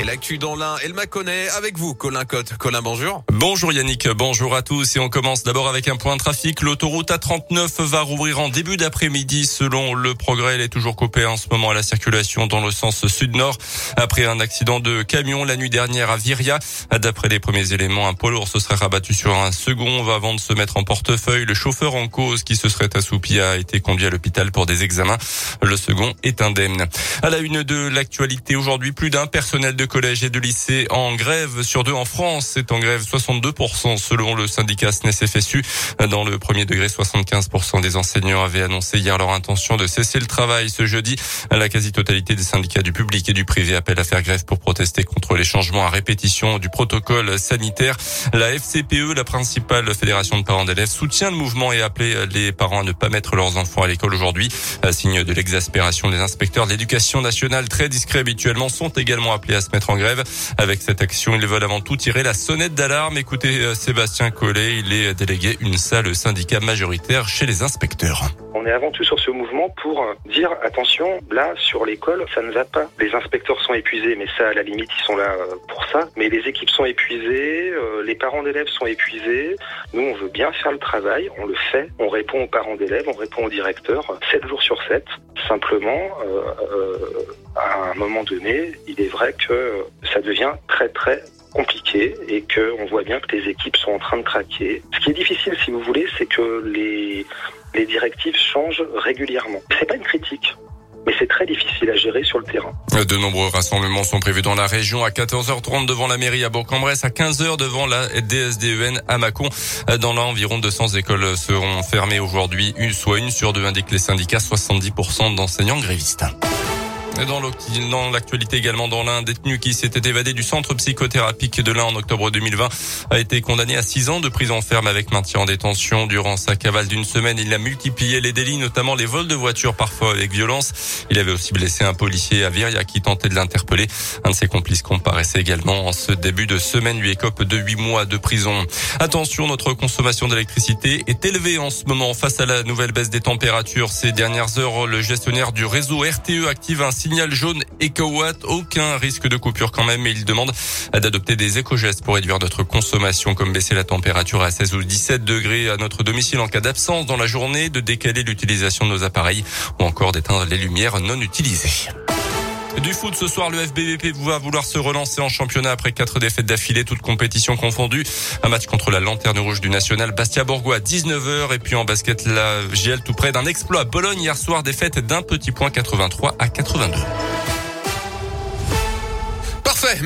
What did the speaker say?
Et l'actu dans l'un, elle m'a connaît avec vous, Colin Cotte. Colin, bonjour. Bonjour Yannick, bonjour à tous. Et on commence d'abord avec un point de trafic. L'autoroute A39 va rouvrir en début d'après-midi. Selon le progrès, elle est toujours coupée en ce moment à la circulation dans le sens sud-nord. Après un accident de camion la nuit dernière à Viria. D'après les premiers éléments, un poids lourd se serait rabattu sur un second avant de se mettre en portefeuille. Le chauffeur en cause qui se serait assoupi a été conduit à l'hôpital pour des examens. Le second est indemne. À la une de l'actualité aujourd'hui, plus d'un personnel de collèges et de lycées en grève sur deux en France. C'est en grève 62% selon le syndicat SNES-FSU. Dans le premier degré, 75% des enseignants avaient annoncé hier leur intention de cesser le travail ce jeudi. La quasi-totalité des syndicats du public et du privé appellent à faire grève pour protester contre les changements à répétition du protocole sanitaire. La FCPE, la principale fédération de parents d'élèves, soutient le mouvement et appelé les parents à ne pas mettre leurs enfants à l'école aujourd'hui. Signe de l'exaspération des inspecteurs de l'éducation nationale, très discrets habituellement, sont également appelés à mettre en grève. Avec cette action, ils veulent avant tout tirer la sonnette d'alarme. Écoutez euh, Sébastien Collet, il est délégué une salle syndicat majoritaire chez les inspecteurs. On est avant tout sur ce mouvement pour dire attention, là sur l'école, ça ne va pas. Les inspecteurs sont épuisés, mais ça à la limite ils sont là euh, pour ça. Mais les équipes sont épuisées, euh, les parents d'élèves sont épuisés. Nous on veut bien faire le travail, on le fait, on répond aux parents d'élèves, on répond aux directeurs 7 jours sur 7. Simplement, euh, à un moment donné, il est vrai que ça devient très très compliqué et que on voit bien que les équipes sont en train de craquer. Ce qui est difficile, si vous voulez, c'est que les les directives changent régulièrement. C'est pas une critique. Mais c'est très difficile à gérer sur le terrain. De nombreux rassemblements sont prévus dans la région à 14h30 devant la mairie à Bourg-en-Bresse, à 15h devant la DSDEN à Mâcon. Dans l'environ environ 200 écoles seront fermées aujourd'hui, une soit une sur deux indiquent les syndicats, 70% d'enseignants grévistes. Dans l'actualité également, dans l'un détenu qui s'était évadé du centre psychothérapique de l'Ain en octobre 2020 a été condamné à six ans de prison ferme avec maintien en détention. Durant sa cavale d'une semaine, il a multiplié les délits, notamment les vols de voitures, parfois avec violence. Il avait aussi blessé un policier à Viria qui tentait de l'interpeller. Un de ses complices comparaissait également en ce début de semaine, lui écope de huit mois de prison. Attention, notre consommation d'électricité est élevée en ce moment face à la nouvelle baisse des températures. Ces dernières heures, le gestionnaire du réseau RTE active un signal jaune EcoWatt. Aucun risque de coupure quand même, mais il demande d'adopter des éco-gestes pour réduire notre consommation, comme baisser la température à 16 ou 17 degrés à notre domicile en cas d'absence dans la journée, de décaler l'utilisation de nos appareils ou encore d'éteindre les lumières non utilisées. Du foot ce soir, le FBVP va vouloir se relancer en championnat après quatre défaites d'affilée, toutes compétitions confondues. Un match contre la Lanterne Rouge du National, Bastia Bourgois à 19h. Et puis en basket, la GL tout près d'un exploit à Bologne hier soir, défaite d'un petit point 83 à 82. Parfait.